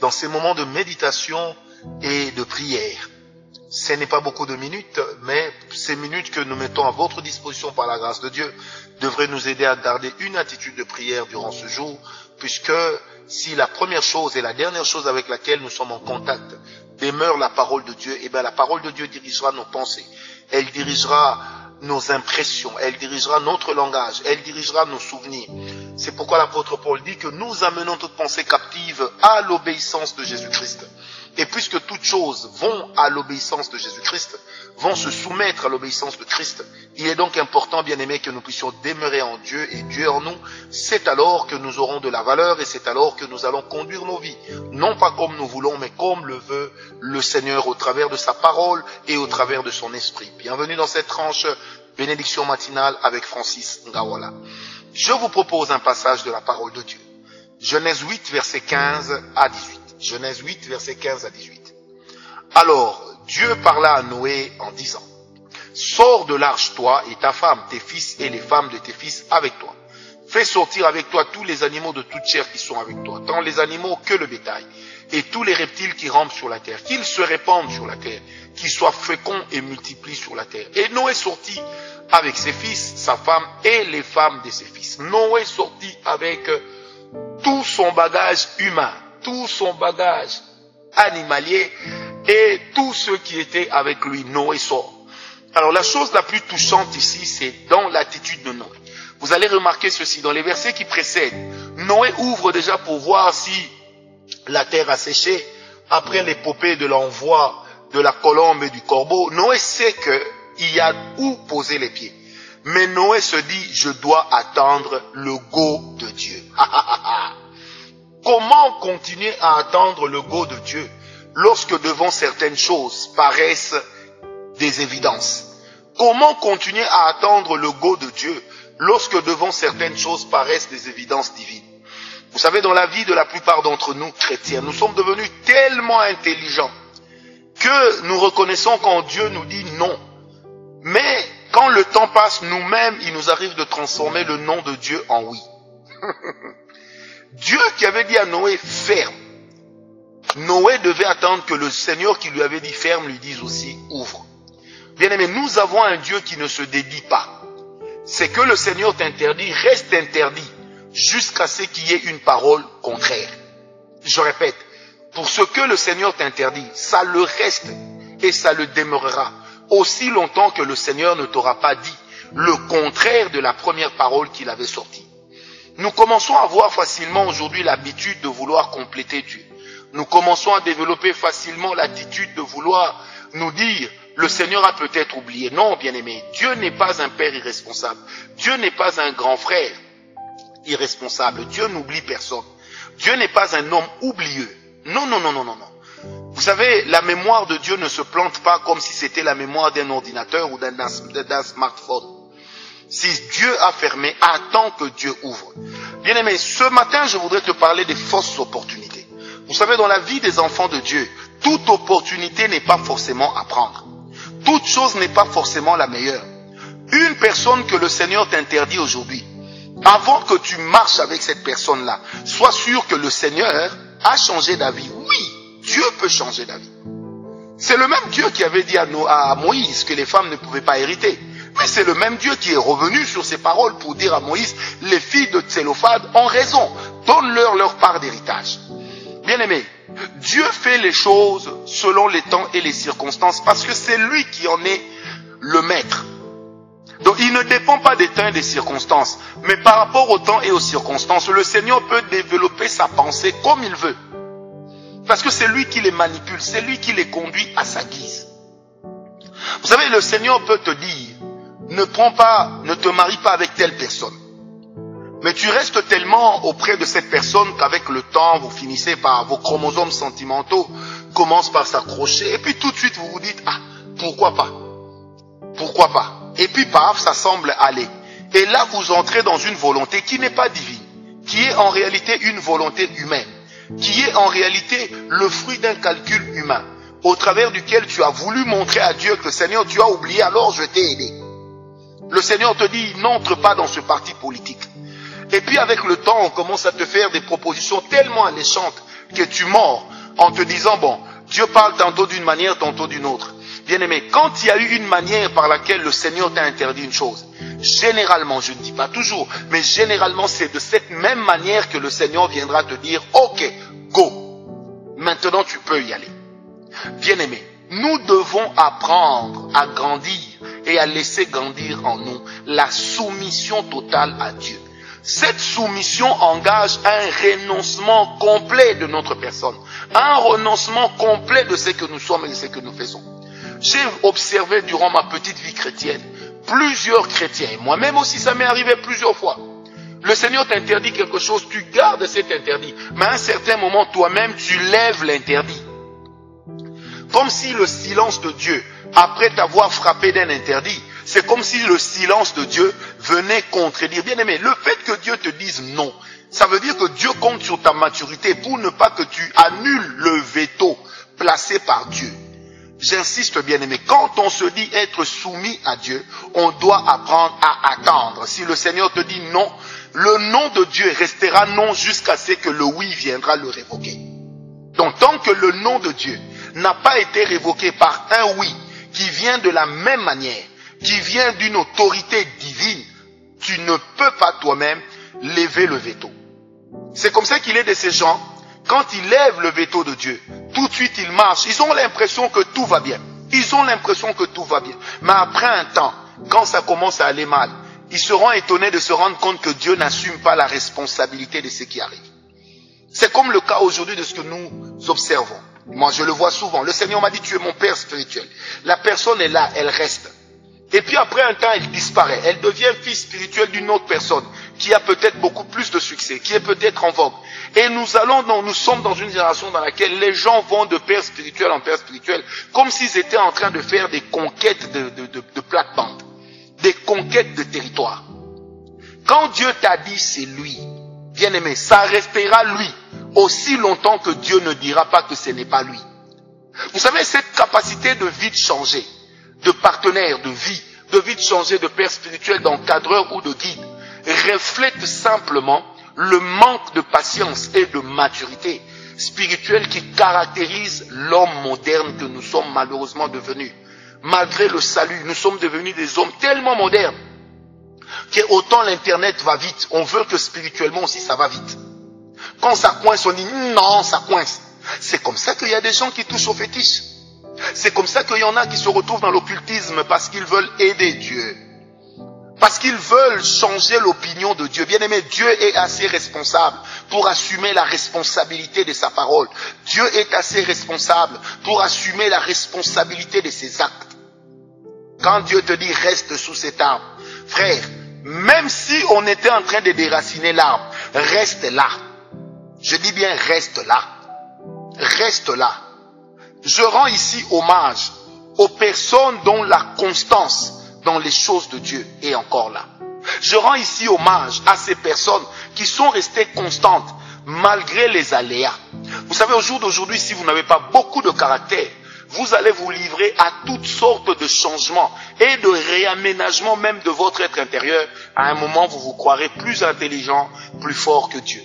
dans ces moments de méditation et de prière. Ce n'est pas beaucoup de minutes, mais ces minutes que nous mettons à votre disposition par la grâce de Dieu devraient nous aider à garder une attitude de prière durant ce jour, puisque si la première chose et la dernière chose avec laquelle nous sommes en contact demeure la parole de Dieu, eh bien la parole de Dieu dirigera nos pensées, elle dirigera nos impressions, elle dirigera notre langage, elle dirigera nos souvenirs. C'est pourquoi l'apôtre Paul dit que nous amenons toute pensée captive à l'obéissance de Jésus-Christ. Et puisque toutes choses vont à l'obéissance de Jésus-Christ, vont se soumettre à l'obéissance de Christ, il est donc important, bien aimé, que nous puissions demeurer en Dieu et Dieu en nous. C'est alors que nous aurons de la valeur et c'est alors que nous allons conduire nos vies. Non pas comme nous voulons, mais comme le veut le Seigneur au travers de sa parole et au travers de son esprit. Bienvenue dans cette tranche bénédiction matinale avec Francis Ngawala. Je vous propose un passage de la parole de Dieu. Genèse 8, verset 15 à 18. Genèse 8, verset 15 à 18. Alors, Dieu parla à Noé en disant, Sors de l'arche, toi et ta femme, tes fils et les femmes de tes fils avec toi. Fais sortir avec toi tous les animaux de toute chair qui sont avec toi, tant les animaux que le bétail, et tous les reptiles qui rampent sur la terre, qu'ils se répandent sur la terre, qu'ils soient féconds et multiplient sur la terre. Et Noé sortit avec ses fils, sa femme et les femmes de ses fils. Noé sortit avec tout son bagage humain, tout son bagage animalier et tous ceux qui étaient avec lui. Noé sort. Alors la chose la plus touchante ici, c'est dans l'attitude de Noé. Vous allez remarquer ceci dans les versets qui précèdent. Noé ouvre déjà pour voir si la terre a séché. Après l'épopée de l'envoi de la colombe et du corbeau, Noé sait qu'il y a où poser les pieds. Mais Noé se dit, je dois attendre le go de Dieu. Comment continuer à attendre le go de Dieu lorsque devant certaines choses paraissent des évidences? Comment continuer à attendre le go de Dieu lorsque devant certaines choses paraissent des évidences divines? Vous savez, dans la vie de la plupart d'entre nous, chrétiens, nous sommes devenus tellement intelligents que nous reconnaissons quand Dieu nous dit non. Mais quand le temps passe, nous-mêmes, il nous arrive de transformer le nom de Dieu en oui. Dieu qui avait dit à Noé ferme. Noé devait attendre que le Seigneur qui lui avait dit ferme lui dise aussi ouvre. Bien aimé, nous avons un Dieu qui ne se dédie pas. C'est que le Seigneur t'interdit, reste interdit jusqu'à ce qu'il y ait une parole contraire. Je répète, pour ce que le Seigneur t'interdit, ça le reste et ça le demeurera aussi longtemps que le Seigneur ne t'aura pas dit le contraire de la première parole qu'il avait sortie. Nous commençons à avoir facilement aujourd'hui l'habitude de vouloir compléter Dieu. Nous commençons à développer facilement l'attitude de vouloir nous dire, le Seigneur a peut-être oublié. Non, bien aimé, Dieu n'est pas un père irresponsable. Dieu n'est pas un grand frère irresponsable. Dieu n'oublie personne. Dieu n'est pas un homme oublieux. Non, non, non, non, non, non. Vous savez, la mémoire de Dieu ne se plante pas comme si c'était la mémoire d'un ordinateur ou d'un smartphone. Si Dieu a fermé, attends que Dieu ouvre. Bien aimé, ce matin, je voudrais te parler des fausses opportunités. Vous savez, dans la vie des enfants de Dieu, toute opportunité n'est pas forcément à prendre. Toute chose n'est pas forcément la meilleure. Une personne que le Seigneur t'interdit aujourd'hui, avant que tu marches avec cette personne-là, sois sûr que le Seigneur a changé d'avis. Oui, Dieu peut changer d'avis. C'est le même Dieu qui avait dit à, Moïse que les femmes ne pouvaient pas hériter. Mais c'est le même Dieu qui est revenu sur ses paroles pour dire à Moïse, les filles de Tsélophade ont raison, donne-leur leur part d'héritage. Bien aimé, Dieu fait les choses selon les temps et les circonstances parce que c'est lui qui en est le maître. Donc il ne dépend pas des temps et des circonstances, mais par rapport au temps et aux circonstances, le Seigneur peut développer sa pensée comme il veut. Parce que c'est lui qui les manipule, c'est lui qui les conduit à sa guise. Vous savez, le Seigneur peut te dire, ne prends pas, ne te marie pas avec telle personne. Mais tu restes tellement auprès de cette personne qu'avec le temps, vous finissez par vos chromosomes sentimentaux commencent par s'accrocher. Et puis tout de suite, vous vous dites, ah, pourquoi pas? Pourquoi pas? Et puis paf, ça semble aller. Et là, vous entrez dans une volonté qui n'est pas divine, qui est en réalité une volonté humaine, qui est en réalité le fruit d'un calcul humain, au travers duquel tu as voulu montrer à Dieu que Seigneur, tu as oublié, alors je t'ai aidé. Le Seigneur te dit, n'entre pas dans ce parti politique. Et puis avec le temps, on commence à te faire des propositions tellement alléchantes que tu mords en te disant, bon, Dieu parle tantôt d'une manière, tantôt d'une autre. Bien-aimé, quand il y a eu une manière par laquelle le Seigneur t'a interdit une chose, généralement, je ne dis pas toujours, mais généralement c'est de cette même manière que le Seigneur viendra te dire, ok, go, maintenant tu peux y aller. Bien-aimé, nous devons apprendre à grandir et à laisser grandir en nous la soumission totale à Dieu. Cette soumission engage un renoncement complet de notre personne, un renoncement complet de ce que nous sommes et de ce que nous faisons. J'ai observé durant ma petite vie chrétienne plusieurs chrétiens, et moi-même aussi ça m'est arrivé plusieurs fois. Le Seigneur t'interdit quelque chose, tu gardes cet interdit, mais à un certain moment toi-même tu lèves l'interdit. Comme si le silence de Dieu, après t'avoir frappé d'un interdit, c'est comme si le silence de Dieu venait contredire. Bien aimé, le fait que Dieu te dise non, ça veut dire que Dieu compte sur ta maturité pour ne pas que tu annules le veto placé par Dieu. J'insiste bien aimé, quand on se dit être soumis à Dieu, on doit apprendre à attendre. Si le Seigneur te dit non, le nom de Dieu restera non jusqu'à ce que le oui viendra le révoquer. Donc tant que le nom de Dieu n'a pas été révoqué par un oui qui vient de la même manière, qui vient d'une autorité divine, tu ne peux pas toi-même lever le veto. C'est comme ça qu'il est de ces gens, quand ils lèvent le veto de Dieu, tout de suite ils marchent, ils ont l'impression que tout va bien. Ils ont l'impression que tout va bien. Mais après un temps, quand ça commence à aller mal, ils seront étonnés de se rendre compte que Dieu n'assume pas la responsabilité de ce qui arrive. C'est comme le cas aujourd'hui de ce que nous observons. Moi, je le vois souvent. Le Seigneur m'a dit, tu es mon Père spirituel. La personne est là, elle reste. Et puis après un temps, elle disparaît. Elle devient fils spirituel d'une autre personne qui a peut-être beaucoup plus de succès, qui est peut-être en vogue. Et nous allons, dans, nous sommes dans une génération dans laquelle les gens vont de père spirituel en père spirituel, comme s'ils étaient en train de faire des conquêtes de, de, de, de plate-bande, des conquêtes de territoire. Quand Dieu t'a dit c'est lui, bien aimé, ça restera lui aussi longtemps que Dieu ne dira pas que ce n'est pas lui. Vous savez, cette capacité de vite changer, de partenaire, de vie, de vite changer de père spirituel, d'encadreur ou de guide, reflète simplement le manque de patience et de maturité spirituelle qui caractérise l'homme moderne que nous sommes malheureusement devenus. Malgré le salut, nous sommes devenus des hommes tellement modernes que autant l'internet va vite, on veut que spirituellement aussi ça va vite. Quand ça coince, on dit non, ça coince. C'est comme ça qu'il y a des gens qui touchent au fétiche. C'est comme ça qu'il y en a qui se retrouvent dans l'occultisme parce qu'ils veulent aider Dieu. Parce qu'ils veulent changer l'opinion de Dieu. Bien aimé, Dieu est assez responsable pour assumer la responsabilité de sa parole. Dieu est assez responsable pour assumer la responsabilité de ses actes. Quand Dieu te dit reste sous cet arbre, frère, même si on était en train de déraciner l'arbre, reste là. Je dis bien reste là. Reste là. Je rends ici hommage aux personnes dont la constance dans les choses de Dieu est encore là. Je rends ici hommage à ces personnes qui sont restées constantes malgré les aléas. Vous savez, au jour d'aujourd'hui, si vous n'avez pas beaucoup de caractère, vous allez vous livrer à toutes sortes de changements et de réaménagements même de votre être intérieur. À un moment, vous vous croirez plus intelligent, plus fort que Dieu.